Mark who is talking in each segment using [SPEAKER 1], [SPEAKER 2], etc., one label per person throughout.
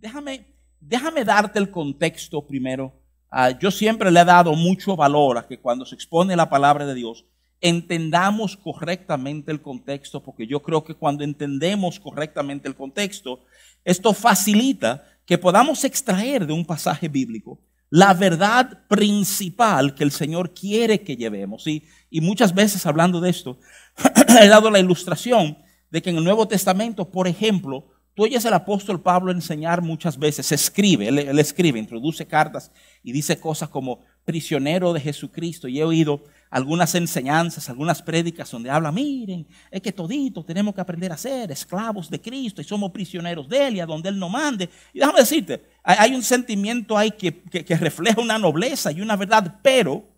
[SPEAKER 1] déjame, déjame darte el contexto primero. Ah, yo siempre le he dado mucho valor a que cuando se expone la palabra de Dios, entendamos correctamente el contexto, porque yo creo que cuando entendemos correctamente el contexto, esto facilita que podamos extraer de un pasaje bíblico la verdad principal que el Señor quiere que llevemos. Y, y muchas veces hablando de esto, he dado la ilustración de que en el Nuevo Testamento, por ejemplo, tú oyes al apóstol Pablo enseñar muchas veces, escribe, él, escribe, introduce cartas y dice cosas como prisionero de Jesucristo. Y he oído algunas enseñanzas, algunas prédicas donde habla, miren, es que todito tenemos que aprender a ser esclavos de Cristo y somos prisioneros de Él y a donde Él nos mande. Y déjame decirte, hay, un sentimiento ahí que, que refleja una nobleza y una verdad, pero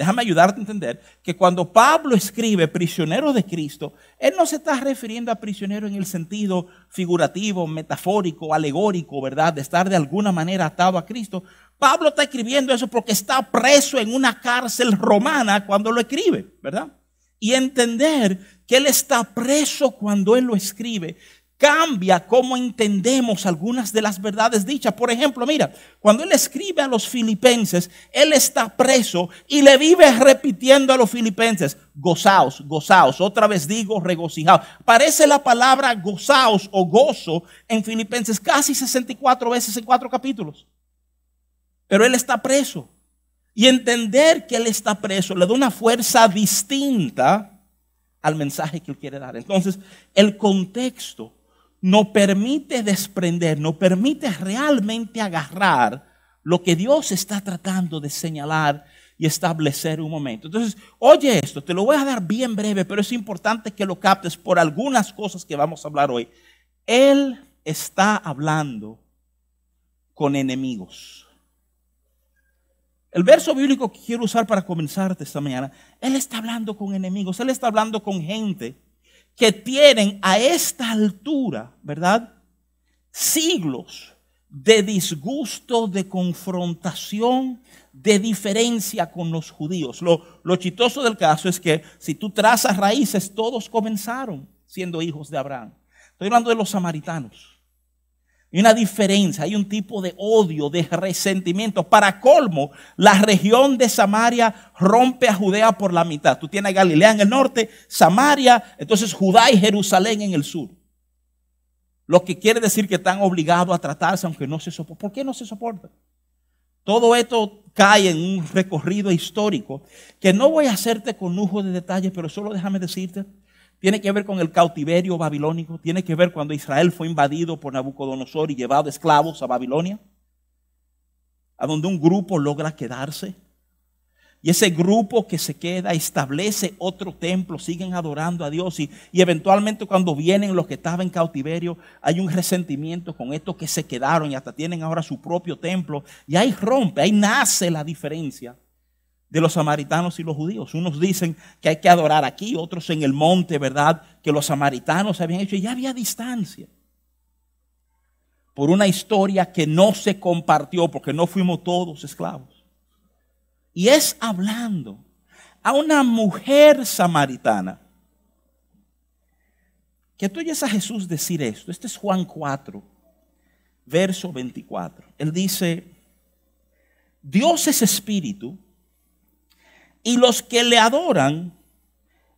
[SPEAKER 1] déjame ayudarte a entender que cuando Pablo escribe prisionero de Cristo, él no se está refiriendo a prisionero en el sentido figurativo, metafórico, alegórico, ¿verdad? De estar de alguna manera atado a Cristo, Pablo está escribiendo eso porque está preso en una cárcel romana cuando lo escribe, ¿verdad? Y entender que él está preso cuando él lo escribe cambia cómo entendemos algunas de las verdades dichas. Por ejemplo, mira, cuando él escribe a los filipenses, él está preso y le vive repitiendo a los filipenses, gozaos, gozaos, otra vez digo regocijaos. Parece la palabra gozaos o gozo en filipenses casi 64 veces en cuatro capítulos. Pero él está preso. Y entender que él está preso le da una fuerza distinta al mensaje que él quiere dar. Entonces, el contexto nos permite desprender, nos permite realmente agarrar lo que Dios está tratando de señalar y establecer un momento. Entonces, oye esto, te lo voy a dar bien breve, pero es importante que lo captes por algunas cosas que vamos a hablar hoy. Él está hablando con enemigos. El verso bíblico que quiero usar para comenzarte esta mañana, Él está hablando con enemigos, Él está hablando con gente que tienen a esta altura, ¿verdad? Siglos de disgusto, de confrontación, de diferencia con los judíos. Lo, lo chistoso del caso es que si tú trazas raíces, todos comenzaron siendo hijos de Abraham. Estoy hablando de los samaritanos. Hay una diferencia, hay un tipo de odio, de resentimiento. Para colmo, la región de Samaria rompe a Judea por la mitad. Tú tienes Galilea en el norte, Samaria, entonces Judá y Jerusalén en el sur. Lo que quiere decir que están obligados a tratarse aunque no se soportan. ¿Por qué no se soportan? Todo esto cae en un recorrido histórico que no voy a hacerte con lujo de detalles, pero solo déjame decirte tiene que ver con el cautiverio babilónico, tiene que ver cuando Israel fue invadido por Nabucodonosor y llevado esclavos a Babilonia, a donde un grupo logra quedarse. Y ese grupo que se queda establece otro templo, siguen adorando a Dios. Y, eventualmente cuando vienen los que estaban en cautiverio hay un resentimiento con estos que se quedaron y hasta tienen ahora su propio templo. Y ahí rompe, ahí nace la diferencia de los samaritanos y los judíos. Unos dicen que hay que adorar aquí, otros en el monte, ¿verdad? Que los samaritanos habían hecho y ya había distancia. Por una historia que no se compartió porque no fuimos todos esclavos. Y es hablando a una mujer samaritana. Que tú oyes a Jesús decir esto. Este es Juan 4, verso 24. Él dice, Dios es espíritu y los que le adoran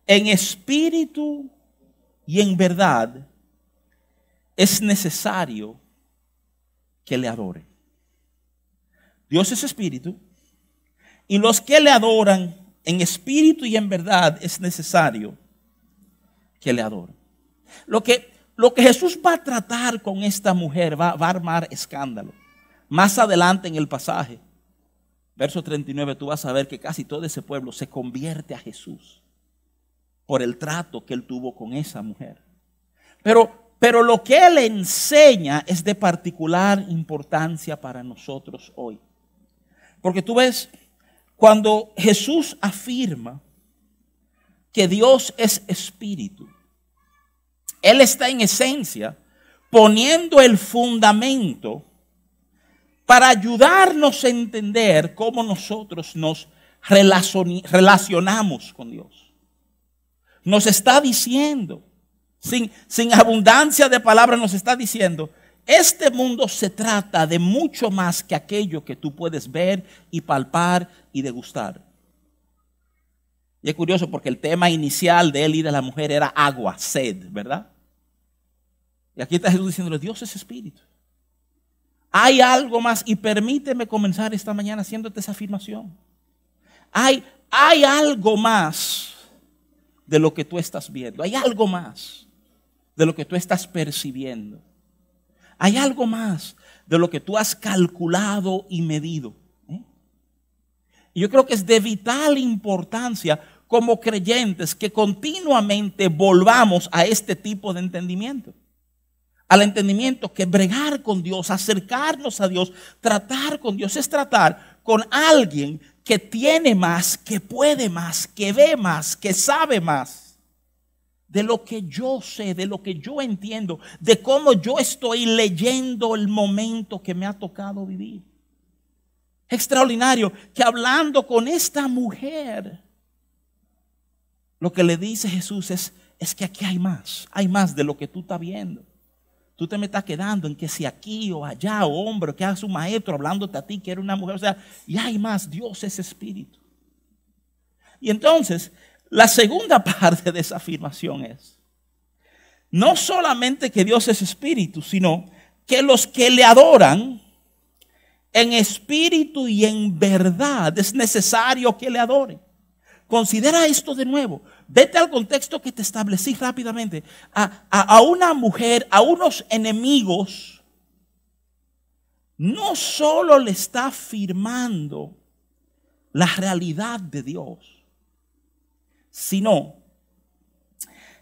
[SPEAKER 1] en espíritu y en verdad, es necesario que le adoren. Dios es espíritu y los que le adoran en espíritu y en verdad es necesario que le adoren. Lo que, lo que Jesús va a tratar con esta mujer va, va a armar escándalo. Más adelante en el pasaje verso 39, tú vas a ver que casi todo ese pueblo se convierte a Jesús por el trato que él tuvo con esa mujer. Pero, pero lo que él enseña es de particular importancia para nosotros hoy. Porque tú ves, cuando Jesús afirma que Dios es espíritu, Él está en esencia poniendo el fundamento para ayudarnos a entender cómo nosotros nos relacionamos con Dios. Nos está diciendo, sin, abundancia de palabras, nos está diciendo este mundo se trata de mucho más que aquello que tú puedes ver y palpar y degustar. Y es curioso porque el tema inicial de él y de la mujer era agua, sed, ¿verdad? Y aquí está Jesús diciéndole, Dios es espíritu. Hay algo más y permíteme comenzar esta mañana haciéndote esa afirmación. Hay, hay algo más de lo que tú estás viendo. Hay algo más de lo que tú estás percibiendo. Hay algo más de lo que tú has calculado y medido. ¿eh? Y yo creo que es de vital importancia como creyentes que continuamente volvamos a este tipo de entendimiento. Al entendimiento que bregar con Dios, acercarnos a Dios, tratar con Dios, es tratar con alguien que tiene más, que puede más, que ve más, que sabe más de lo que yo sé, de lo que yo entiendo, de cómo yo estoy leyendo el momento que me ha tocado vivir. Extraordinario que hablando con esta mujer, lo que le dice Jesús es, es que aquí hay más, hay más de lo que tú estás viendo. Tú te me estás quedando en que si aquí o allá, o hombre, que hace un maestro hablándote a ti, que era una mujer, o sea, y hay más, Dios es espíritu. Y entonces, la segunda parte de esa afirmación es, no solamente que Dios es espíritu, sino que los que le adoran en espíritu y en verdad es necesario que le adoren. Considera esto de nuevo. Vete al contexto que te establecí rápidamente. A, a, una mujer, a unos enemigos, no solo le está afirmando la realidad de Dios, sino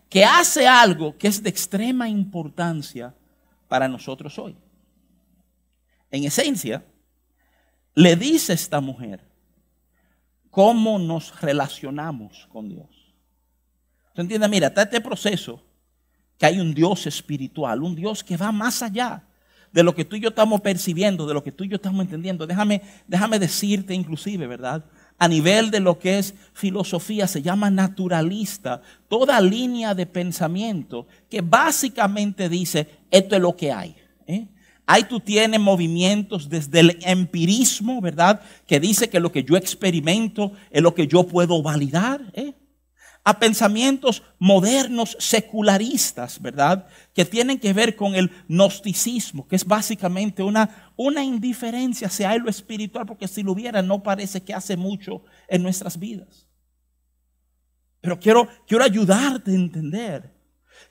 [SPEAKER 1] que hace algo que es de extrema importancia para nosotros hoy. En esencia, le dice esta mujer cómo nos relacionamos con Dios. ¿Tú entiendes? Mira, está este proceso que hay un Dios espiritual, un Dios que va más allá de lo que tú y yo estamos percibiendo, de lo que tú y yo estamos entendiendo. Déjame, déjame decirte inclusive, ¿verdad? a nivel de lo que es filosofía, se llama naturalista, toda línea de pensamiento que básicamente dice, esto es lo que hay. ¿eh? Ahí tú tienes movimientos desde el empirismo, ¿verdad? Que dice que lo que yo experimento es lo que yo puedo validar. ¿eh? a pensamientos modernos secularistas, ¿verdad? Que tienen que ver con el gnosticismo, que es básicamente una, una indiferencia hacia lo espiritual, porque si lo hubiera no parece que hace mucho en nuestras vidas. Pero quiero, quiero ayudarte a entender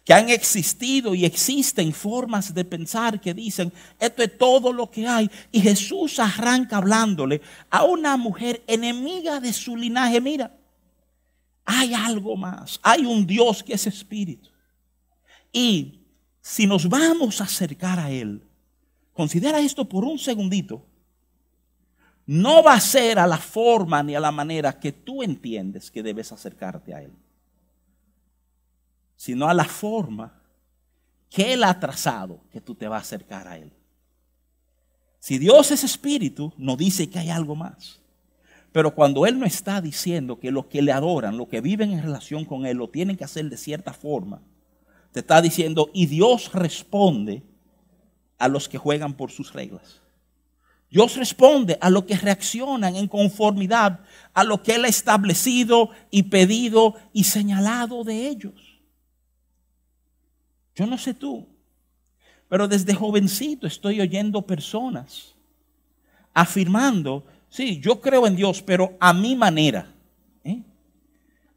[SPEAKER 1] que han existido y existen formas de pensar que dicen, esto es todo lo que hay. Y Jesús arranca hablándole a una mujer enemiga de su linaje. Mira, hay algo más. Hay un Dios que es espíritu. Y si nos vamos a acercar a Él, considera esto por un segundito. No va a ser a la forma ni a la manera que tú entiendes que debes acercarte a Él, sino a la forma que Él ha trazado que tú te vas a acercar a Él. Si Dios es espíritu, no dice que hay algo más. Pero cuando Él no está diciendo que los que le adoran, los que viven en relación con Él, lo tienen que hacer de cierta forma, te está diciendo, y Dios responde a los que juegan por sus reglas. Dios responde a los que reaccionan en conformidad a lo que Él ha establecido y pedido y señalado de ellos. Yo no sé tú, pero desde jovencito estoy oyendo personas afirmando Sí, yo creo en Dios, pero a mi manera, ¿eh?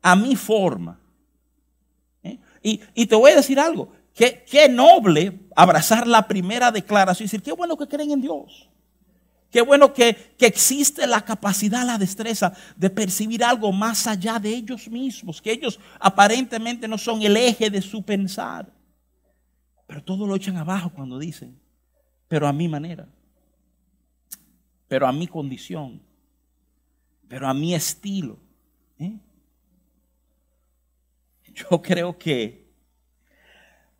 [SPEAKER 1] a mi forma. ¿eh? Y, te voy a decir algo, que, qué noble abrazar la primera declaración y decir, qué bueno que creen en Dios. Qué bueno que, que, existe la capacidad, la destreza de percibir algo más allá de ellos mismos, que ellos aparentemente no son el eje de su pensar. Pero todo lo echan abajo cuando dicen, pero a mi manera pero a mi condición, pero a mi estilo. ¿eh? Yo creo que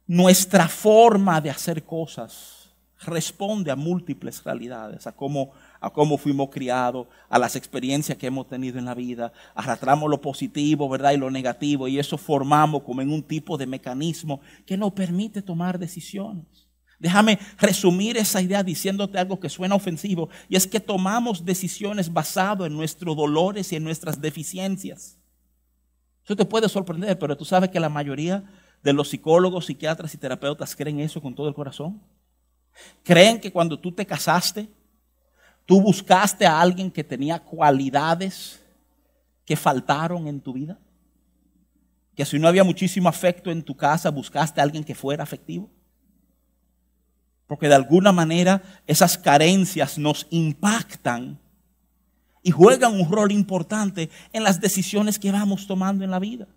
[SPEAKER 1] nuestra forma de hacer cosas responde a múltiples realidades, a cómo, a cómo fuimos criados, a las experiencias que hemos tenido en la vida, arrastramos lo positivo, ¿verdad? Y lo negativo, y eso formamos como en un tipo de mecanismo que nos permite tomar decisiones. Déjame resumir esa idea diciéndote algo que suena ofensivo, y es que tomamos decisiones basado en nuestros dolores y en nuestras deficiencias. Eso te puede sorprender, pero tú sabes que la mayoría de los psicólogos, psiquiatras y terapeutas creen eso con todo el corazón. Creen que cuando tú te casaste, tú buscaste a alguien que tenía cualidades que faltaron en tu vida. Que si no había muchísimo afecto en tu casa, buscaste a alguien que fuera afectivo. Porque de alguna manera esas carencias nos impactan y juegan un rol importante en las decisiones que vamos tomando en la vida.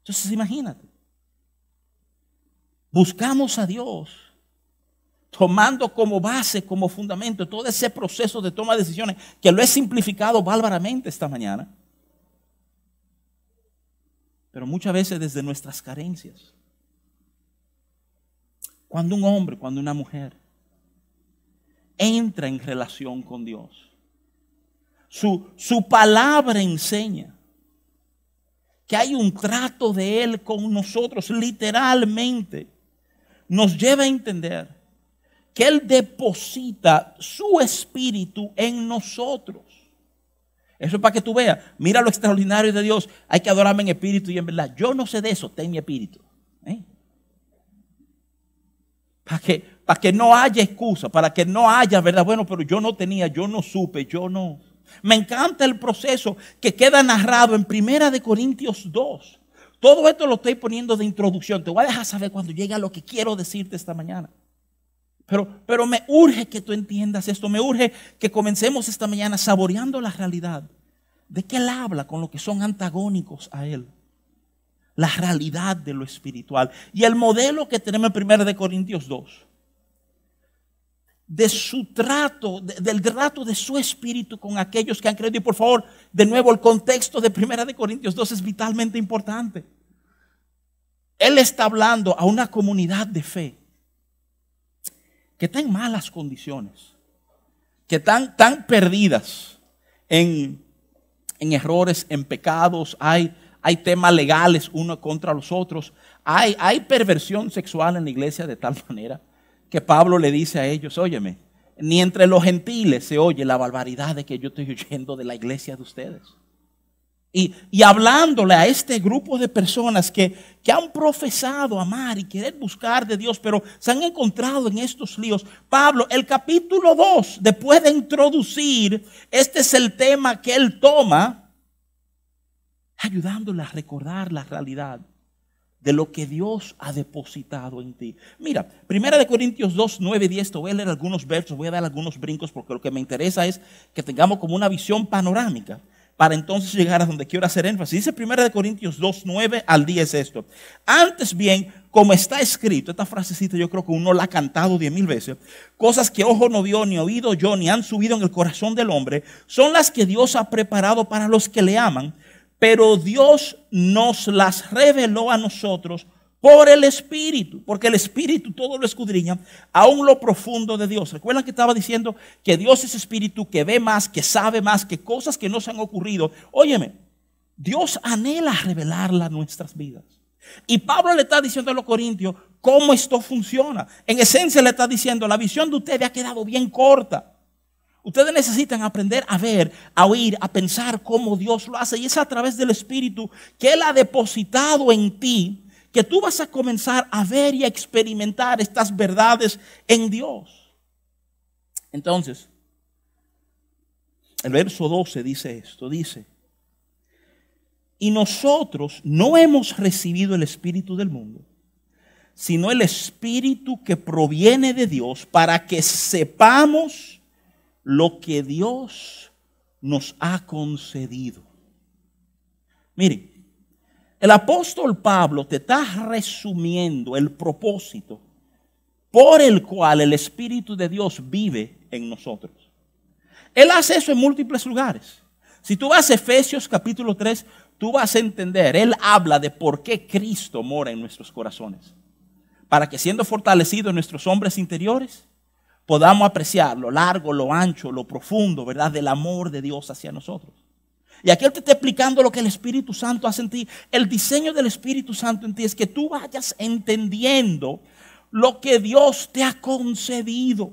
[SPEAKER 1] Entonces imagínate, buscamos a Dios tomando como base, como fundamento todo ese proceso de toma de decisiones que lo he simplificado bárbaramente esta mañana. Pero muchas veces desde nuestras carencias. Cuando un hombre, cuando una mujer entra en relación con Dios, su, su palabra enseña que hay un trato de Él con nosotros, literalmente, nos lleva a entender que Él deposita su espíritu en nosotros. Eso es para que tú veas, mira lo extraordinario de Dios, hay que adorarme en espíritu y en verdad. Yo no sé de eso, ten mi espíritu. ¿eh? Para que, que no haya excusa, para que no haya, ¿verdad? Bueno, pero yo no tenía, yo no supe, yo no. Me encanta el proceso que queda narrado en Primera de Corintios 2. Todo esto lo estoy poniendo de introducción. Te voy a dejar saber cuando llegue a lo que quiero decirte esta mañana. Pero, pero me urge que tú entiendas esto. Me urge que comencemos esta mañana saboreando la realidad de que Él habla con lo que son antagónicos a Él. La realidad de lo espiritual. Y el modelo que tenemos en 1 de Corintios 2 de su trato, del trato de su espíritu con aquellos que han creído. Y por favor, de nuevo, el contexto de Primera de Corintios 2 es vitalmente importante. Él está hablando a una comunidad de fe que está en malas condiciones, que están tan perdidas en, en errores, en pecados, hay, hay temas legales uno contra los otros, hay, hay perversión sexual en la iglesia de tal manera que Pablo le dice a ellos, óyeme, ni entre los gentiles se oye la barbaridad de que yo estoy oyendo de la iglesia de ustedes. Y, y hablándole a este grupo de personas que, que han profesado amar y querer buscar de Dios, pero se han encontrado en estos líos. Pablo, el capítulo 2, después de introducir, este es el tema que él toma, ayudándole a recordar la realidad de lo que Dios ha depositado en ti. Mira, Primera de Corintios 2, 9, 10, te voy a leer algunos versos, voy a dar algunos brincos porque lo que me interesa es que tengamos como una visión panorámica para entonces llegar a donde quiero hacer énfasis. Dice Primera de Corintios 2, 9 al 10 esto. Antes bien, como está escrito, esta frasecita yo creo que uno la ha cantado diez mil veces, cosas que ojo no vio, ni oído yo, ni han subido en el corazón del hombre, son las que Dios ha preparado para los que le aman pero Dios nos las reveló a nosotros por el Espíritu, porque el Espíritu todo lo escudriña, aún lo profundo de Dios. Recuerdan que estaba diciendo que Dios es Espíritu, que ve más, que sabe más, que cosas que no se han ocurrido. Óyeme, Dios anhela revelarla a nuestras vidas. Y Pablo le está diciendo a los corintios cómo esto funciona. En esencia le está diciendo, la visión de ustedes ha quedado bien corta. Ustedes necesitan aprender a ver, a oír, a pensar cómo Dios lo hace. Y es a través del Espíritu que Él ha depositado en ti que tú vas a comenzar a ver y a experimentar estas verdades en Dios. Entonces, el verso 12 dice esto, dice, y nosotros no hemos recibido el Espíritu del mundo, sino el Espíritu que proviene de Dios para que sepamos lo que Dios nos ha concedido. Mire, el apóstol Pablo te está resumiendo el propósito por el cual el Espíritu de Dios vive en nosotros. Él hace eso en múltiples lugares. Si tú vas a Efesios capítulo 3, tú vas a entender, Él habla de por qué Cristo mora en nuestros corazones. Para que siendo fortalecidos nuestros hombres interiores, podamos apreciar lo largo, lo ancho, lo profundo, ¿verdad? Del amor de Dios hacia nosotros. Y aquí Él te está explicando lo que el Espíritu Santo hace en ti. El diseño del Espíritu Santo en ti es que tú vayas entendiendo lo que Dios te ha concedido.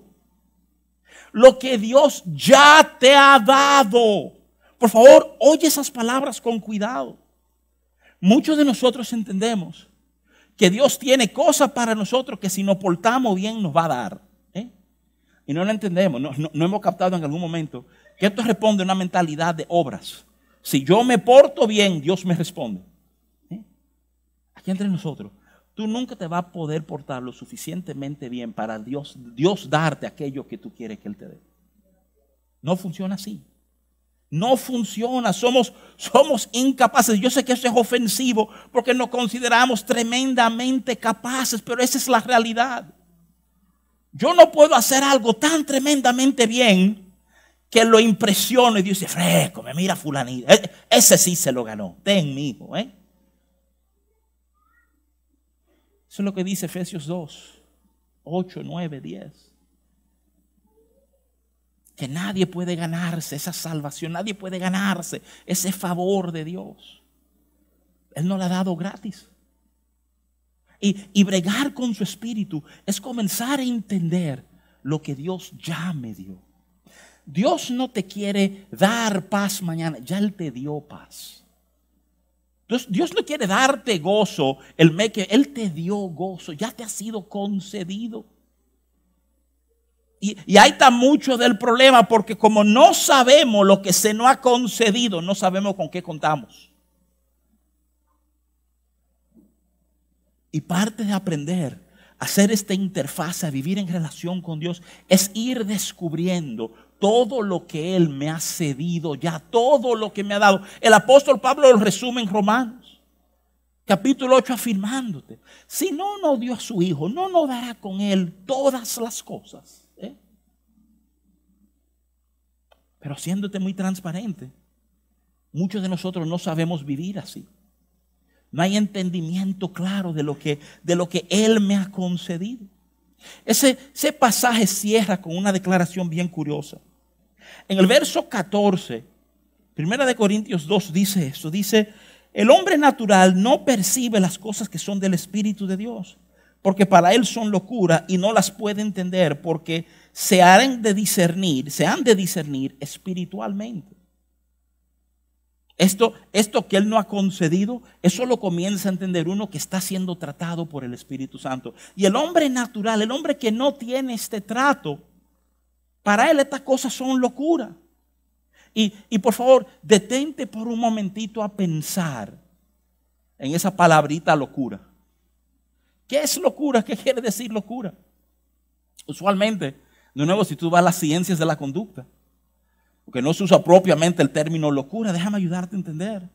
[SPEAKER 1] Lo que Dios ya te ha dado. Por favor, oye esas palabras con cuidado. Muchos de nosotros entendemos que Dios tiene cosas para nosotros que si nos portamos bien nos va a dar. ¿eh? Y no lo entendemos, no, no, hemos captado en algún momento que esto responde a una mentalidad de obras. Si yo me porto bien, Dios me responde. ¿eh? Aquí entre nosotros, tú nunca te vas a poder portar lo suficientemente bien para Dios, Dios darte aquello que tú quieres que Él te dé. No funciona así. No funciona, somos, somos incapaces. Yo sé que eso es ofensivo porque nos consideramos tremendamente capaces, pero esa es la realidad. Yo no puedo hacer algo tan tremendamente bien que lo impresione y dice, fresco, me mira fulanito. E, ese sí se lo ganó. Ten, mi. ¿eh? Eso es lo que dice Efesios 2, 8, 9, 10 que nadie puede ganarse esa salvación, nadie puede ganarse ese favor de Dios. Él no la ha dado gratis. Y, y, bregar con su espíritu es comenzar a entender lo que Dios ya me dio. Dios no te quiere dar paz mañana, ya Él te dio paz. Dios, Dios no quiere darte gozo el que Él te dio gozo, ya te ha sido concedido. Y, ahí está mucho del problema porque como no sabemos lo que se nos ha concedido, no sabemos con qué contamos. Y parte de aprender hacer esta interfaz, a vivir en relación con Dios, es ir descubriendo todo lo que Él me ha cedido ya, todo lo que me ha dado. El apóstol Pablo lo resume en Romanos, capítulo 8, afirmándote, si no nos dio a su Hijo, no nos dará con Él todas las cosas. Pero haciéndote muy transparente, muchos de nosotros no sabemos vivir así. No hay entendimiento claro de lo que, de lo que Él me ha concedido. Ese, ese pasaje cierra con una declaración bien curiosa. En el verso 14, Primera de Corintios 2 dice eso, dice, el hombre natural no percibe las cosas que son del Espíritu de Dios, porque para él son locura y no las puede entender porque se han de discernir, se han de discernir espiritualmente. Esto, esto que Él no ha concedido, eso lo comienza a entender uno que está siendo tratado por el Espíritu Santo. Y el hombre natural, el hombre que no tiene este trato, para él estas cosas son locura. Y, y por favor, detente por un momentito a pensar en esa palabrita locura. ¿Qué es locura? ¿Qué quiere decir locura? Usualmente de nuevo, si tú vas a las ciencias de la conducta, porque no se usa propiamente el término locura, déjame ayudarte a entender.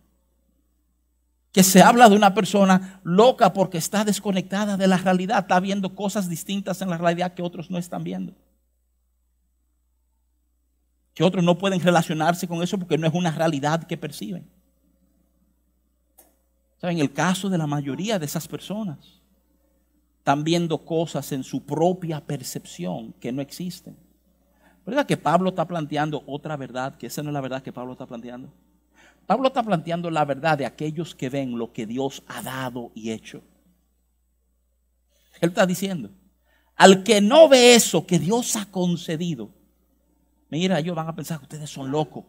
[SPEAKER 1] Que se habla de una persona loca porque está desconectada de la realidad, está viendo cosas distintas en la realidad que otros no están viendo. Que otros no pueden relacionarse con eso porque no es una realidad que perciben. En el caso de la mayoría de esas personas, están viendo cosas en su propia percepción que no existen. ¿Verdad que Pablo está planteando otra verdad? Que esa no es la verdad que Pablo está planteando. Pablo está planteando la verdad de aquellos que ven lo que Dios ha dado y hecho. Él está diciendo, al que no ve eso que Dios ha concedido, mira, ellos van a pensar que ustedes son locos.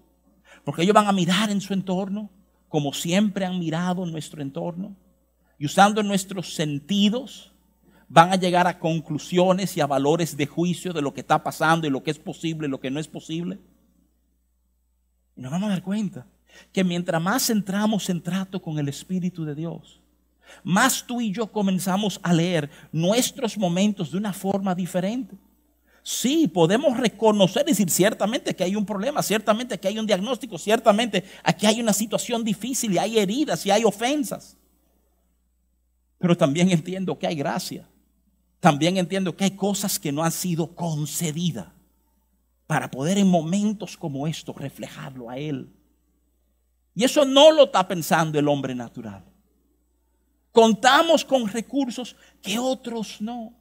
[SPEAKER 1] Porque ellos van a mirar en su entorno como siempre han mirado en nuestro entorno y usando nuestros sentidos van a llegar a conclusiones y a valores de juicio de lo que está pasando y lo que es posible y lo que no es posible. Y nos vamos a dar cuenta que mientras más entramos en trato con el Espíritu de Dios, más tú y yo comenzamos a leer nuestros momentos de una forma diferente. Sí, podemos reconocer y decir ciertamente que hay un problema, ciertamente que hay un diagnóstico, ciertamente aquí hay una situación difícil y hay heridas y hay ofensas. Pero también entiendo que hay gracia también entiendo que hay cosas que no han sido concedidas para poder en momentos como estos reflejarlo a Él. Y eso no lo está pensando el hombre natural. Contamos con recursos que otros no.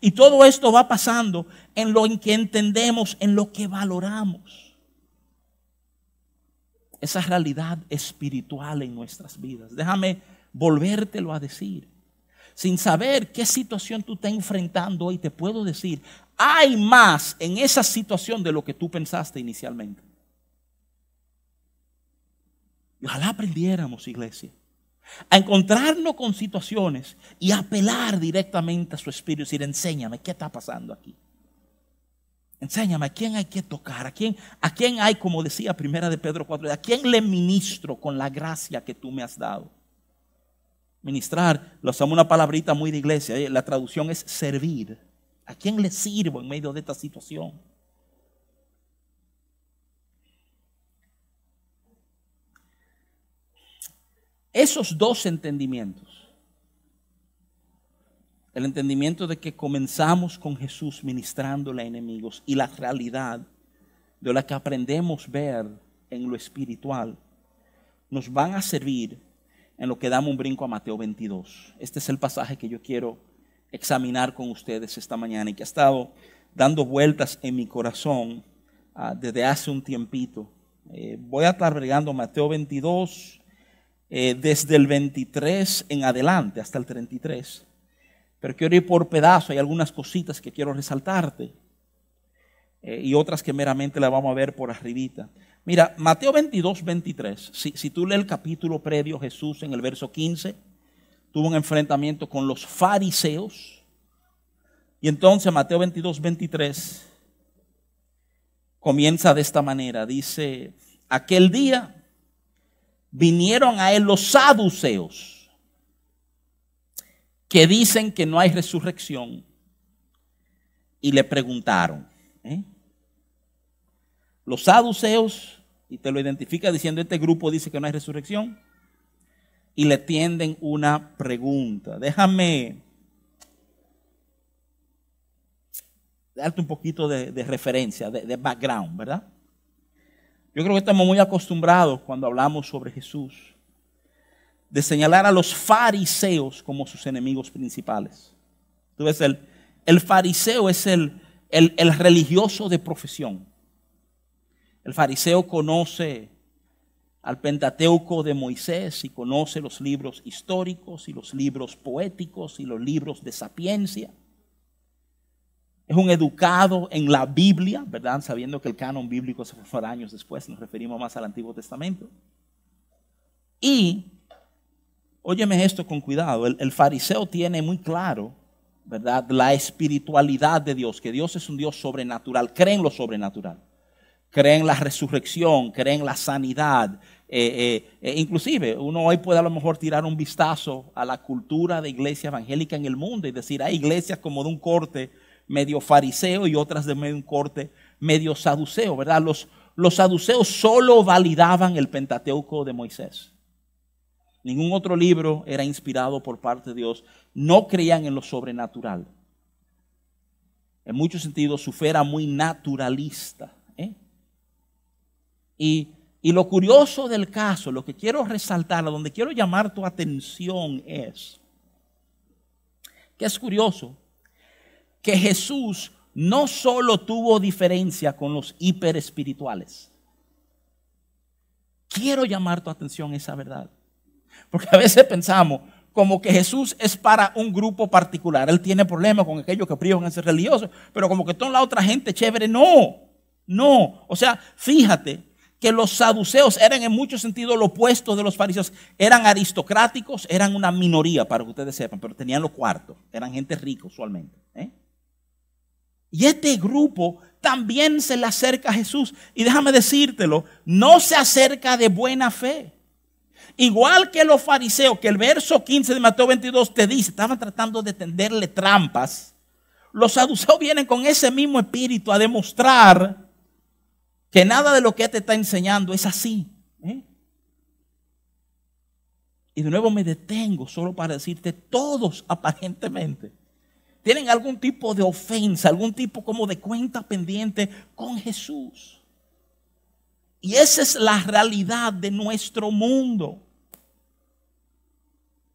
[SPEAKER 1] Y todo esto va pasando en lo en que entendemos, en lo que valoramos. Esa realidad espiritual en nuestras vidas. Déjame volvértelo a decir. Sin saber qué situación tú estás enfrentando hoy, te puedo decir, hay más en esa situación de lo que tú pensaste inicialmente. ojalá aprendiéramos, iglesia, a encontrarnos con situaciones y apelar directamente a su espíritu y decir, enséñame, ¿qué está pasando aquí? Enséñame a quién hay que tocar, a quién, a quién hay, como decía primera de Pedro 4, a quién le ministro con la gracia que tú me has dado. Ministrar, lo usamos una palabrita muy de iglesia, eh, la traducción es servir. ¿A quién le sirvo en medio de esta situación? Esos dos entendimientos, el entendimiento de que comenzamos con Jesús ministrándole a enemigos y la realidad de la que aprendemos ver en lo espiritual, nos van a servir en lo que damos un brinco a Mateo 22. Este es el pasaje que yo quiero examinar con ustedes esta mañana y que ha estado dando vueltas en mi corazón ah, desde hace un tiempito. Eh, voy a estar bregando Mateo 22 eh, desde el 23 en adelante hasta el 33. Pero quiero ir por pedazo, hay algunas cositas que quiero resaltarte eh, y otras que meramente las vamos a ver por arribita. Mira, Mateo 22, 23, si, si tú lees el capítulo previo, Jesús en el verso 15 tuvo un enfrentamiento con los fariseos. Y entonces Mateo 22, 23 comienza de esta manera. Dice, aquel día vinieron a él los saduceos que dicen que no hay resurrección y le preguntaron. ¿eh? Los saduceos, y te lo identifica diciendo, este grupo dice que no hay resurrección, y le tienden una pregunta. Déjame darte un poquito de, referencia, de background, ¿verdad? Yo creo que estamos muy acostumbrados cuando hablamos sobre Jesús de señalar a los fariseos como sus enemigos principales. Tú ves, el, el fariseo es el, el, el religioso de profesión. El fariseo conoce al Pentateuco de Moisés y conoce los libros históricos y los libros poéticos y los libros de sapiencia es un educado en la Biblia, ¿verdad? Sabiendo que el canon bíblico se fue años después, nos referimos más al Antiguo Testamento. Y, óyeme esto con cuidado, el, el, fariseo tiene muy claro, ¿verdad? La espiritualidad de Dios, que Dios es un Dios sobrenatural, cree en lo sobrenatural, cree en la resurrección, cree en la sanidad. Eh, eh, eh, inclusive, uno hoy puede a lo mejor tirar un vistazo a la cultura de iglesia evangélica en el mundo y decir, hay iglesias como de un corte medio fariseo y otras de medio un corte medio saduceo, ¿verdad? Los, los saduceos solo validaban el Pentateuco de Moisés. Ningún otro libro era inspirado por parte de Dios. No creían en lo sobrenatural. En muchos sentidos, su fe era muy naturalista. Y, lo curioso del caso, lo que quiero resaltar, a donde quiero llamar tu atención es que es curioso que Jesús no solo tuvo diferencia con los hiperespirituales. Quiero llamar tu atención a esa verdad. Porque a veces pensamos como que Jesús es para un grupo particular. Él tiene problemas con aquellos que privan a ser religiosos, pero como que toda la otra gente chévere, no, no. O sea, fíjate que los saduceos eran en muchos sentidos lo opuesto de los fariseos. Eran aristocráticos, eran una minoría, para que ustedes sepan, pero tenían los cuartos. Eran gente rica usualmente. ¿eh? Y este grupo también se le acerca a Jesús. Y déjame decírtelo, no se acerca de buena fe. Igual que los fariseos, que el verso 15 de Mateo 22 te dice, estaban tratando de tenderle trampas. Los saduceos vienen con ese mismo espíritu a demostrar que nada de lo que te está enseñando es así. ¿eh? Y de nuevo me detengo solo para decirte, todos aparentemente tienen algún tipo de ofensa, algún tipo como de cuenta pendiente con Jesús. Y esa es la realidad de nuestro mundo.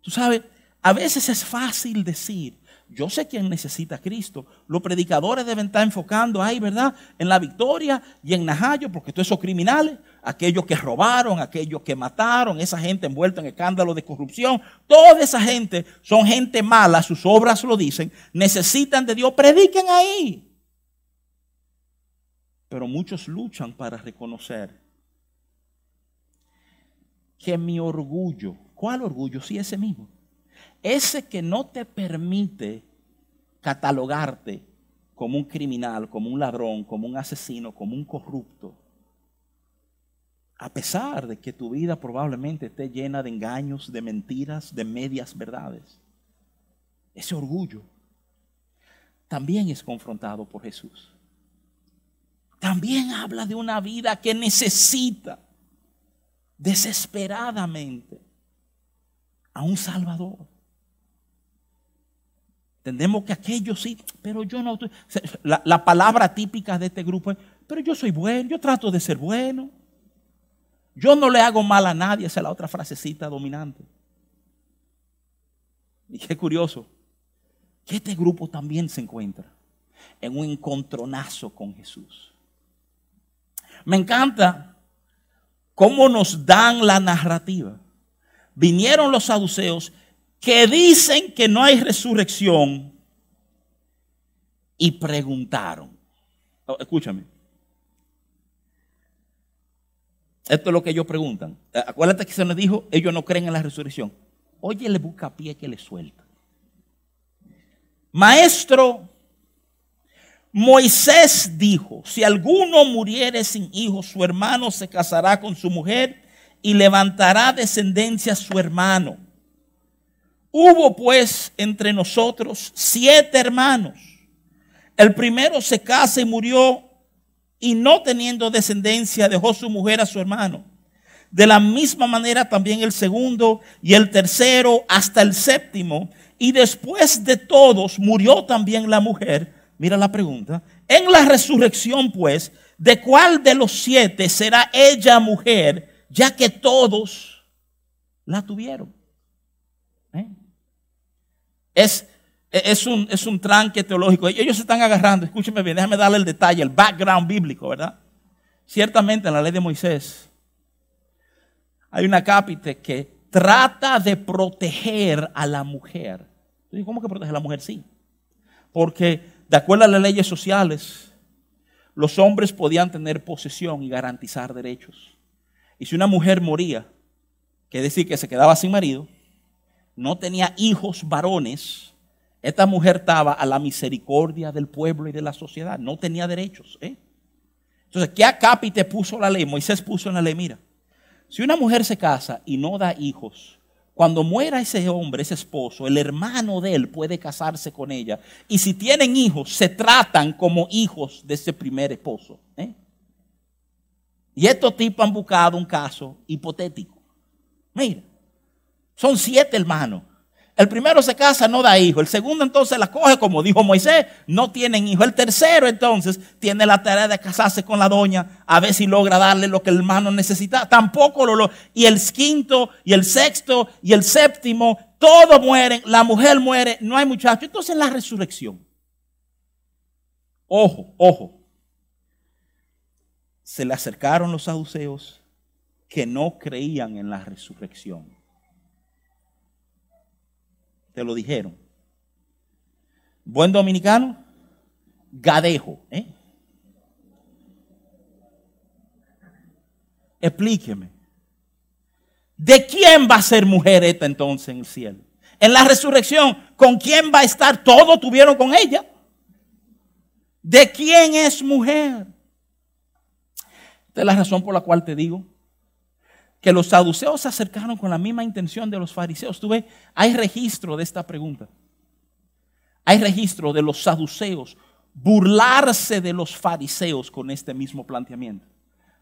[SPEAKER 1] Tú sabes, a veces es fácil decir, yo sé quién necesita a Cristo. Los predicadores deben estar enfocando ahí, ¿verdad? En la victoria y en Najayo, porque todos esos criminales. aquellos que robaron, aquellos que mataron, esa gente envuelta en escándalos de corrupción, toda esa gente son gente mala, sus obras lo dicen, necesitan de Dios, prediquen ahí. Pero muchos luchan para reconocer que mi orgullo, ¿cuál orgullo? Sí, ese mismo. Ese que no te permite catalogarte como un criminal, como un ladrón, como un asesino, como un corrupto. A pesar de que tu vida probablemente esté llena de engaños, de mentiras, de medias verdades. Ese orgullo también es confrontado por Jesús. También habla de una vida que necesita desesperadamente a un Salvador. Entendemos que aquello sí, pero yo no. La, la, palabra típica de este grupo es, pero yo soy bueno, yo trato de ser bueno. Yo no le hago mal a nadie, esa es la otra frasecita dominante. Y qué curioso, que este grupo también se encuentra en un encontronazo con Jesús. Me encanta cómo nos dan la narrativa. Vinieron los saduceos que dicen que no hay resurrección y preguntaron. Oh, escúchame. Esto es lo que ellos preguntan. Eh, acuérdate que se nos dijo, ellos no creen en la resurrección. Oye, le busca pie que le suelta. Maestro, Moisés dijo, si alguno muriere sin hijos, su hermano se casará con su mujer y levantará descendencia a su hermano. Hubo pues entre nosotros siete hermanos. El primero se casa y murió y no teniendo descendencia dejó su mujer a su hermano. De la misma manera también el segundo y el tercero hasta el séptimo. Y después de todos murió también la mujer Mira la pregunta. En la resurrección, pues, ¿de cuál de los siete será ella mujer, ya que todos la tuvieron? Es, es, un, es un tranque teológico. Ellos se están agarrando, escúcheme bien, déjame darle el detalle, el background bíblico, ¿verdad? Ciertamente en la ley de Moisés hay una cápite que trata de proteger a la mujer. ¿Cómo que protege a la mujer? Sí. Porque de acuerdo a las leyes sociales, los hombres podían tener posesión y garantizar derechos. Y si una mujer moría, que decir que se quedaba sin marido, no tenía hijos varones, esta mujer estaba a la misericordia del pueblo y de la sociedad, no tenía derechos. ¿eh? Entonces, ¿qué acápite puso la ley? Moisés puso en la ley, mira, si una mujer se casa y no da hijos, cuando muera ese hombre, ese esposo, el hermano de él puede casarse con ella. Y si tienen hijos, se tratan como hijos de ese primer esposo. ¿eh? Y estos tipos han buscado un caso hipotético. Mira, son siete hermanos. El primero se casa, no da hijo. El segundo entonces la coge, como dijo Moisés, no tienen hijo. El tercero entonces tiene la tarea de casarse con la doña, a ver si logra darle lo que el hermano necesita. Tampoco lo logra. Y el quinto, y el sexto, y el séptimo, todos mueren. La mujer muere, no hay muchacho. Entonces la resurrección. Ojo, ojo. Se le acercaron los saduceos que no creían en la resurrección te lo dijeron. Buen dominicano, gadejo. ¿eh? Explíqueme. ¿De quién va a ser mujer esta entonces en el cielo? En la resurrección, ¿con quién va a estar? Todos tuvieron con ella. ¿De quién es mujer? Esta es la razón por la cual te digo que los saduceos se acercaron con la misma intención de los fariseos. Tú ves, hay registro de esta pregunta. Hay registro de los saduceos burlarse de los fariseos con este mismo planteamiento.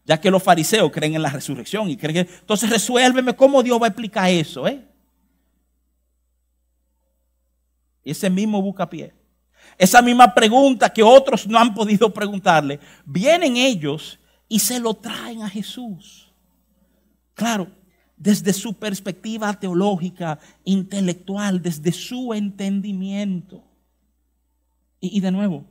[SPEAKER 1] Ya que los fariseos creen en la resurrección y creen que... Entonces resuélveme cómo Dios va a explicar eso. ¿eh? Ese mismo bucapié. Esa misma pregunta que otros no han podido preguntarle. Vienen ellos y se lo traen a Jesús. Claro, desde su perspectiva teológica, intelectual, desde su entendimiento. Y, de nuevo,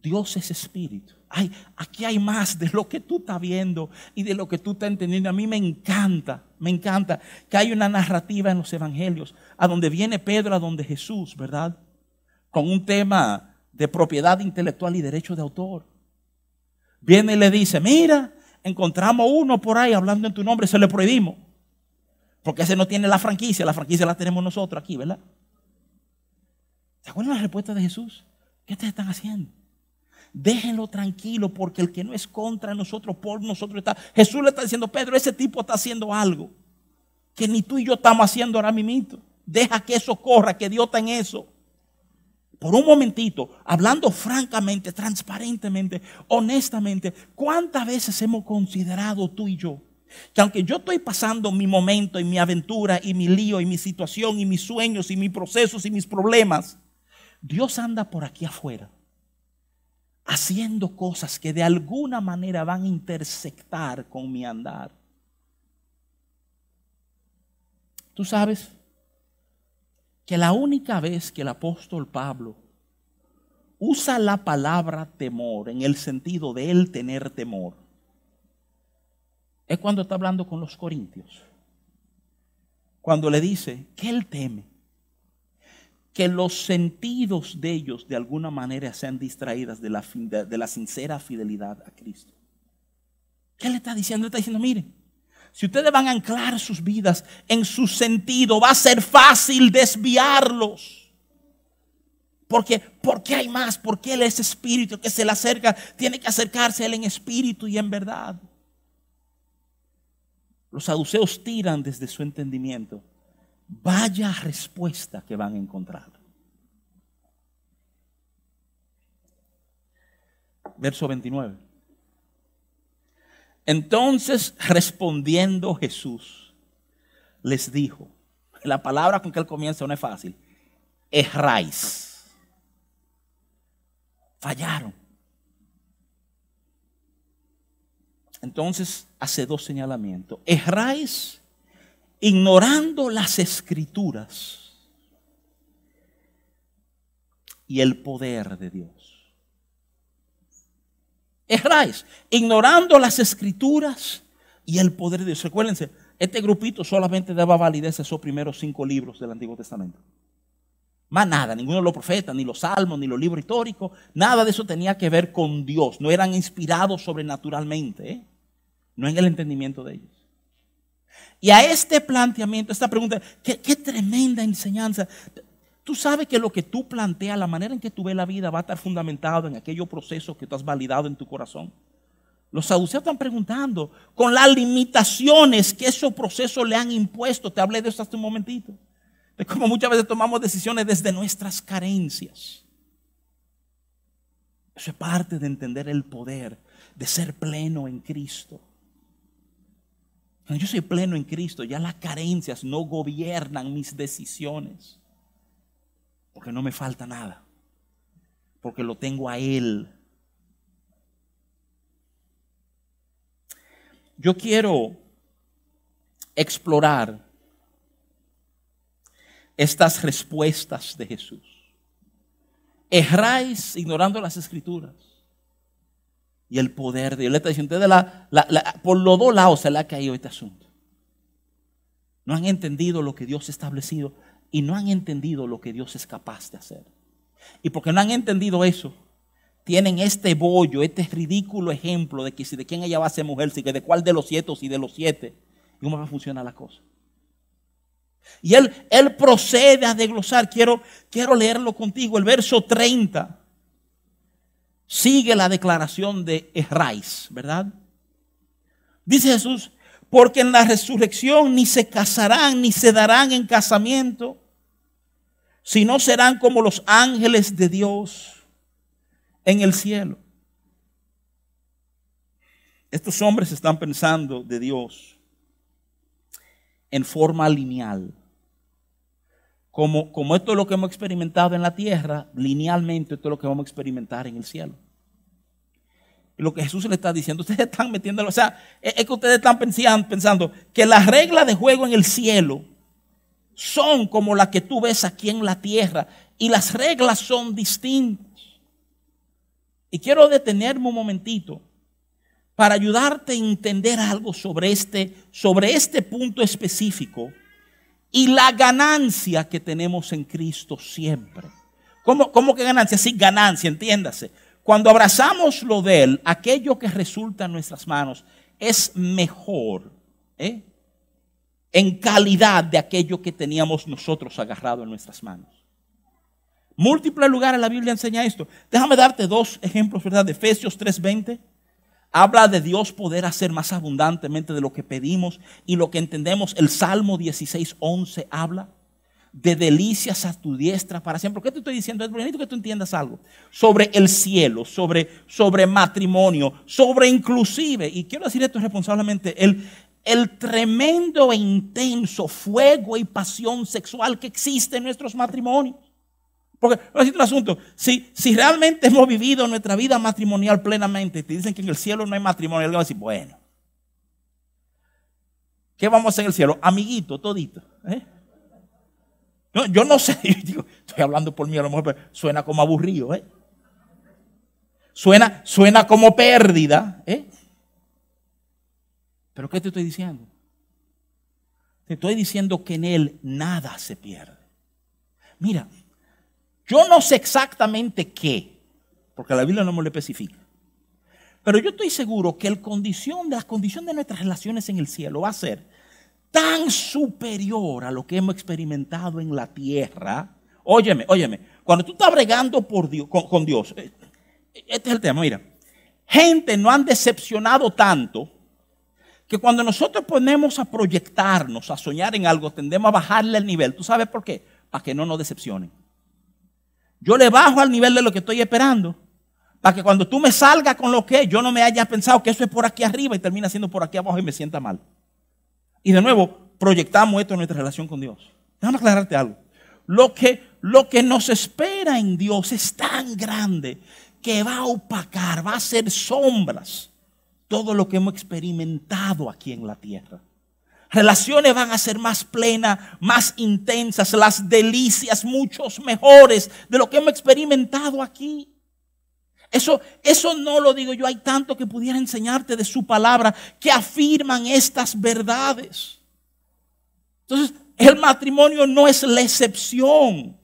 [SPEAKER 1] Dios es espíritu. Ay, aquí hay más de lo que tú estás viendo y de lo que tú estás entendiendo. A mí me encanta, me encanta que hay una narrativa en los evangelios a donde viene Pedro, a donde Jesús, ¿verdad? Con un tema de propiedad intelectual y derecho de autor. Viene y le dice, mira, encontramos uno por ahí hablando en tu nombre, se le prohibimos. Porque ese no tiene la franquicia, la franquicia la tenemos nosotros aquí, ¿verdad? ¿Se acuerdan la respuesta de Jesús? ¿Qué ustedes están haciendo? Déjenlo tranquilo porque el que no es contra nosotros, por nosotros está. Jesús le está diciendo, Pedro, ese tipo está haciendo algo que ni tú y yo estamos haciendo ahora mismo. Deja que eso corra, que Dios está en eso. Por un momentito, hablando francamente, transparentemente, honestamente, ¿cuántas veces hemos considerado tú y yo que aunque yo estoy pasando mi momento y mi aventura y mi lío y mi situación y mis sueños y mis procesos y mis problemas, Dios anda por aquí afuera haciendo cosas que de alguna manera van a intersectar con mi andar. Tú sabes que la única vez que el apóstol Pablo usa la palabra temor en el sentido de él tener temor, es cuando está hablando con los corintios. Cuando le dice que él teme que los sentidos de ellos de alguna manera sean distraídas de la, sincera fidelidad a Cristo. ¿Qué le está diciendo? Le está diciendo, miren, si ustedes van a anclar sus vidas en su sentido, va a ser fácil desviarlos. Porque, porque hay más, porque Él es espíritu que se le acerca, tiene que acercarse a Él en espíritu y en verdad. Los saduceos tiran desde su entendimiento Vaya respuesta que van a encontrar. Verso 29. Entonces respondiendo Jesús, les dijo, la palabra con que él comienza no es fácil, erráis. Fallaron. Entonces hace dos señalamientos. Erráis ignorando las escrituras y el poder de Dios. Erráis, ignorando las escrituras y el poder de Dios. Recuérdense, este grupito solamente daba validez a esos primeros cinco libros del Antiguo Testamento. Más nada, ninguno de los profetas, ni los salmos, ni los libros históricos, nada de eso tenía que ver con Dios. No eran inspirados sobrenaturalmente, ¿eh? no en el entendimiento de ellos. Y a este planteamiento, esta pregunta, qué, tremenda enseñanza. Tú sabes que lo que tú planteas, la manera en que tú ves la vida va a estar fundamentado en aquellos procesos que tú has validado en tu corazón. Los saduceos están preguntando con las limitaciones que esos procesos le han impuesto. Te hablé de eso hace un momentito. De cómo muchas veces tomamos decisiones desde nuestras carencias. Eso es parte de entender el poder de ser pleno en Cristo. Cuando yo soy pleno en Cristo, ya las carencias no gobiernan mis decisiones. Porque no me falta nada. Porque lo tengo a Él. Yo quiero explorar estas respuestas de Jesús. Erráis ignorando las escrituras y el poder de Dios. Le está diciendo, la, por los dos lados se le ha caído este asunto. No han entendido lo que Dios ha establecido y no han entendido lo que Dios es capaz de hacer. Y porque no han entendido eso, tienen este bollo, este ridículo ejemplo de que si de quién ella va a ser mujer, si de cuál de los siete si de los siete, y cómo va a funcionar la cosa. Y él, él procede a desglosar, quiero, quiero leerlo contigo, el verso 30 sigue la declaración de Errais, ¿verdad? Dice Jesús, porque en la resurrección ni se casarán ni se darán en casamiento, sino serán como los ángeles de Dios en el cielo. Estos hombres están pensando de Dios en forma lineal. Como, como esto es lo que hemos experimentado en la tierra, linealmente esto es lo que vamos a experimentar en el cielo. Lo que Jesús le está diciendo, ustedes están metiéndolo, o sea, es que ustedes están pensando, pensando que las reglas de juego en el cielo son como las que tú ves aquí en la tierra y las reglas son distintas. Y quiero detenerme un momentito para ayudarte a entender algo sobre este, sobre este punto específico y la ganancia que tenemos en Cristo siempre. ¿Cómo, cómo que ganancia? Sí, ganancia, entiéndase. Cuando abrazamos lo de Él, aquello que resulta en nuestras manos es mejor ¿eh? en calidad de aquello que teníamos nosotros agarrado en nuestras manos. Múltiples lugares la Biblia enseña esto. Déjame darte dos ejemplos, ¿verdad? De Efesios 3:20 habla de Dios poder hacer más abundantemente de lo que pedimos y lo que entendemos. El Salmo 16:11 habla de delicias a tu diestra para siempre. ¿Qué te estoy diciendo? Es bonito que tú entiendas algo sobre el cielo, sobre, sobre matrimonio, sobre inclusive, y quiero decir esto responsablemente, el, el tremendo e intenso fuego y pasión sexual que existe en nuestros matrimonios. Porque, es un asunto, si, si realmente hemos vivido nuestra vida matrimonial plenamente, te dicen que en el cielo no hay matrimonio, va a decir, bueno, ¿qué vamos a hacer en el cielo? Amiguito, todito. ¿eh? Yo no sé, estoy hablando por mí, a lo mejor pero suena como aburrido, ¿eh? Suena, suena como pérdida, ¿eh? Pero ¿qué te estoy diciendo? Te estoy diciendo que en Él nada se pierde. Mira, yo no sé exactamente qué, porque la Biblia no me lo especifica. Pero yo estoy seguro que el condición, la condición de nuestras relaciones en el cielo va a ser tan superior a lo que hemos experimentado en la tierra. Óyeme, óyeme, cuando tú estás bregando por Dios, con, Dios, eh, este es el tema, mira, gente no han decepcionado tanto que cuando nosotros ponemos a proyectarnos, a soñar en algo, tendemos a bajarle el nivel. ¿Tú sabes por qué? Para que no nos decepcionen. Yo le bajo al nivel de lo que estoy esperando. Para que cuando tú me salgas con lo que yo no me haya pensado que eso es por aquí arriba y termina siendo por aquí abajo y me sienta mal. Y de nuevo, proyectamos esto en nuestra relación con Dios. Déjame aclararte algo. Lo que, lo que nos espera en Dios es tan grande que va a opacar, va a hacer sombras todo lo que hemos experimentado aquí en la tierra relaciones van a ser más plenas, más intensas, las delicias muchos mejores de lo que hemos experimentado aquí. Eso, eso no lo digo yo, hay tanto que pudiera enseñarte de su palabra que afirman estas verdades. Entonces, el matrimonio no es la excepción.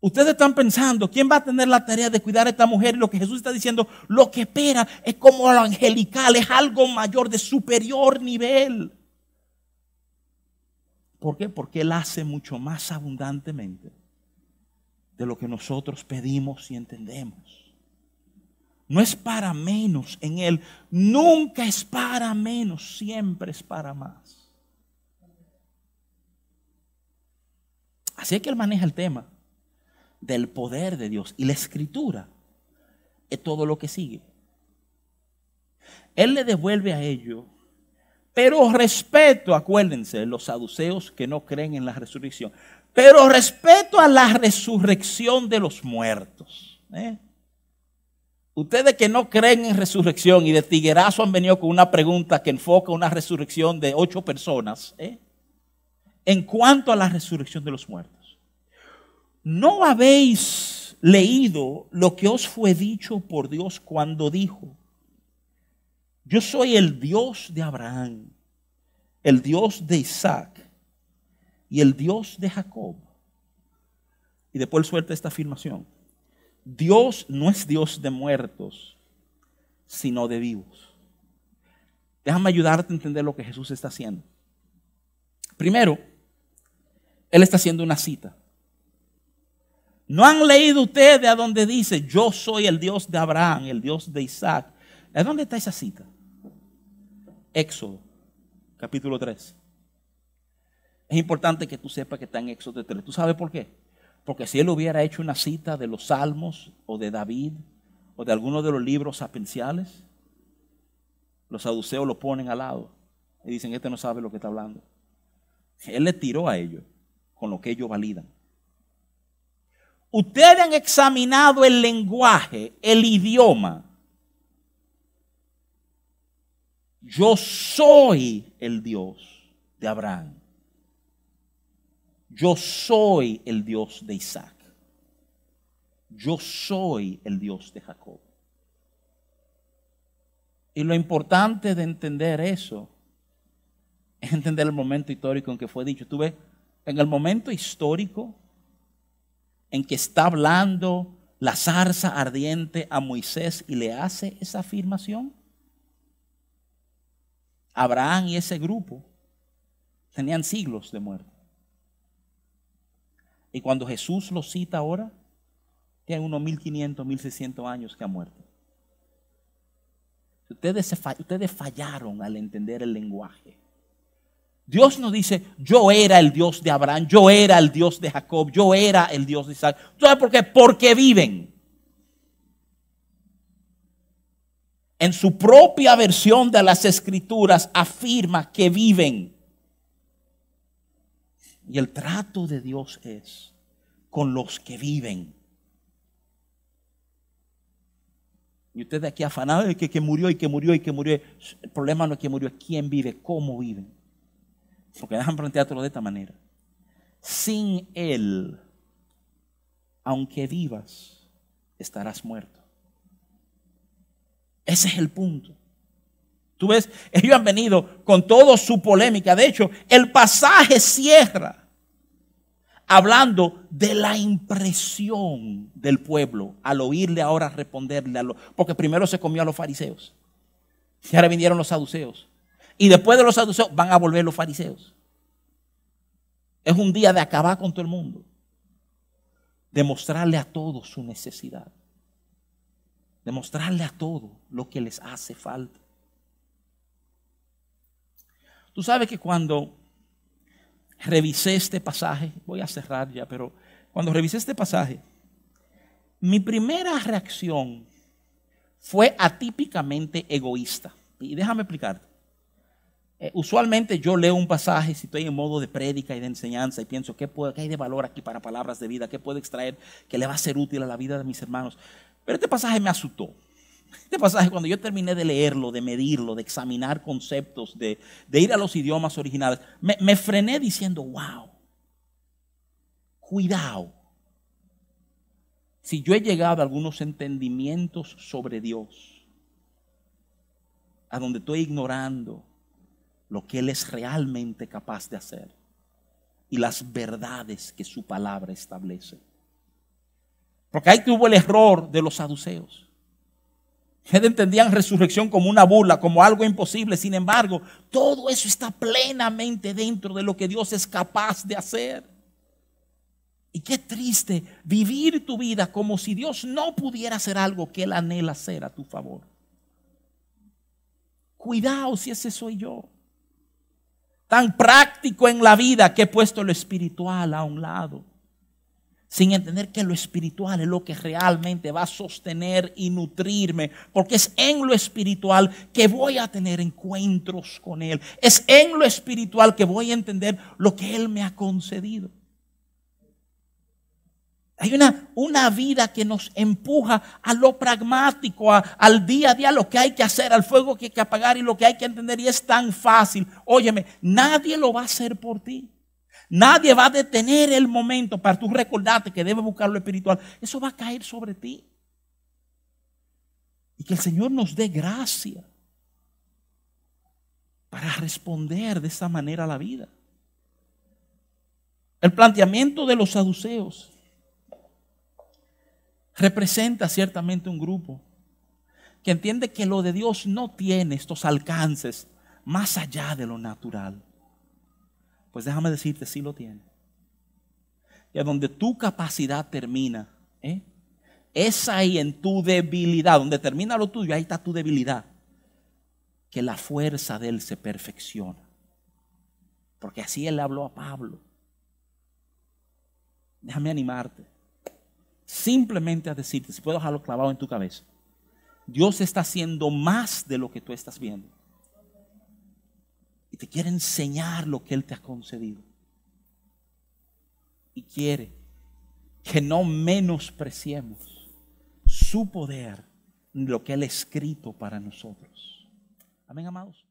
[SPEAKER 1] Ustedes están pensando, ¿quién va a tener la tarea de cuidar a esta mujer? Y lo que Jesús está diciendo, lo que espera es como lo angelical, es algo mayor, de superior nivel. ¿Por qué? Porque Él hace mucho más abundantemente de lo que nosotros pedimos y entendemos. No es para menos en Él, nunca es para menos, siempre es para más. Así que Él maneja el tema del poder de Dios. Y la escritura es todo lo que sigue. Él le devuelve a ellos, pero respeto, acuérdense, los saduceos que no creen en la resurrección, pero respeto a la resurrección de los muertos. ¿eh? Ustedes que no creen en resurrección y de tiguerazo han venido con una pregunta que enfoca una resurrección de ocho personas, ¿eh? en cuanto a la resurrección de los muertos. ¿No habéis leído lo que os fue dicho por Dios cuando dijo, yo soy el Dios de Abraham, el Dios de Isaac y el Dios de Jacob? Y después suelta esta afirmación. Dios no es Dios de muertos, sino de vivos. Déjame ayudarte a entender lo que Jesús está haciendo. Primero, Él está haciendo una cita. ¿No han leído ustedes a donde dice, yo soy el Dios de Abraham, el Dios de Isaac? ¿A dónde está esa cita? Éxodo, capítulo 3. Es importante que tú sepas que está en Éxodo 3. ¿Tú sabes por qué? Porque si él hubiera hecho una cita de los Salmos o de David o de alguno de los libros sapenciales, los saduceos lo ponen al lado y dicen, este no sabe lo que está hablando. Él le tiró a ellos con lo que ellos validan. Ustedes han examinado el lenguaje, el idioma. Yo soy el Dios de Abraham. Yo soy el Dios de Isaac. yo soy el Dios de Jacob. Y lo importante de entender eso es entender el momento histórico en que fue dicho. Tú ves, en el momento histórico en que está hablando la zarza ardiente a Moisés y le hace esa afirmación, Abraham y ese grupo tenían siglos de muerte. Y cuando Jesús lo cita ahora, tienen unos 1500, 1600 años que ha muerto. Ustedes, ustedes fallaron al entender el lenguaje. Dios nos dice, yo era el Dios de Abraham, yo era el Dios de Jacob, yo era el Dios de Isaac. ¿Sabes por qué? Porque viven. En su propia versión de las escrituras afirma que viven. Y el trato de Dios es con los que viven. Y usted de aquí afanado que, que murió y que murió y que murió. El problema no es que murió, es quién vive, cómo viven. Porque dejan plantearlo de esta manera. Sin Él, aunque vivas, estarás muerto. Ese es el punto. Tú ves, ellos han venido con toda su polémica. De hecho, el pasaje cierra hablando de la impresión del pueblo al oírle ahora responderle a lo, porque primero se comió a los fariseos y ahora vinieron los saduceos y después de los saduceos van a volver los fariseos. Es un día de acabar con todo el mundo, de mostrarle a todos su necesidad, de mostrarle a todos lo que les hace falta. Tú sabes que cuando revisé este pasaje, voy a cerrar ya, pero cuando revisé este pasaje, mi primera reacción fue atípicamente egoísta. Y déjame explicarte. Eh, usualmente yo leo un pasaje si estoy en modo de prédica y de enseñanza y pienso ¿qué, qué hay de valor aquí para palabras de vida, qué puedo extraer que le va a ser útil a la vida de mis hermanos. Pero este pasaje me asustó. Este pasaje, cuando yo terminé de leerlo, de medirlo, de examinar conceptos, de, ir a los idiomas originales, me, me frené diciendo, wow, cuidado. Si yo he llegado a algunos entendimientos sobre Dios, a donde estoy ignorando lo que Él es realmente capaz de hacer y las verdades que su palabra establece. Porque ahí tuvo el error de los saduceos. Ellos entendían resurrección como una burla, como algo imposible. Sin embargo, todo eso está plenamente dentro de lo que Dios es capaz de hacer. Y qué triste vivir tu vida como si Dios no pudiera hacer algo que Él anhela hacer a tu favor. Cuidado si ese soy yo. Tan práctico en la vida que he puesto lo espiritual a un lado sin entender que lo espiritual es lo que realmente va a sostener y nutrirme, porque es en lo espiritual que voy a tener encuentros con Él, es en lo espiritual que voy a entender lo que Él me ha concedido. Hay una, una vida que nos empuja a lo pragmático, al día a día, lo que hay que hacer, al fuego que hay que apagar y lo que hay que entender. Y es tan fácil. Óyeme, nadie lo va a hacer por ti. Nadie va a detener el momento para tú recordarte que debes buscar lo espiritual. Eso va a caer sobre ti. Y que el Señor nos dé gracia para responder de esa manera a la vida. El planteamiento de los saduceos representa ciertamente un grupo que entiende que lo de Dios no tiene estos alcances más allá de lo natural. Pues déjame decirte, sí lo tiene. Y a donde tu capacidad termina, ¿eh? es ahí en tu debilidad, donde termina lo tuyo, ahí está tu debilidad, que la fuerza de Él se perfecciona. Porque así Él habló a Pablo. Déjame animarte. Simplemente a decirte, si puedo dejarlo clavado en tu cabeza, Dios está haciendo más de lo que tú estás viendo y te quiere enseñar lo que Él te ha concedido. Y quiere que no menospreciemos su poder, lo que Él ha escrito para nosotros. Amén, amados.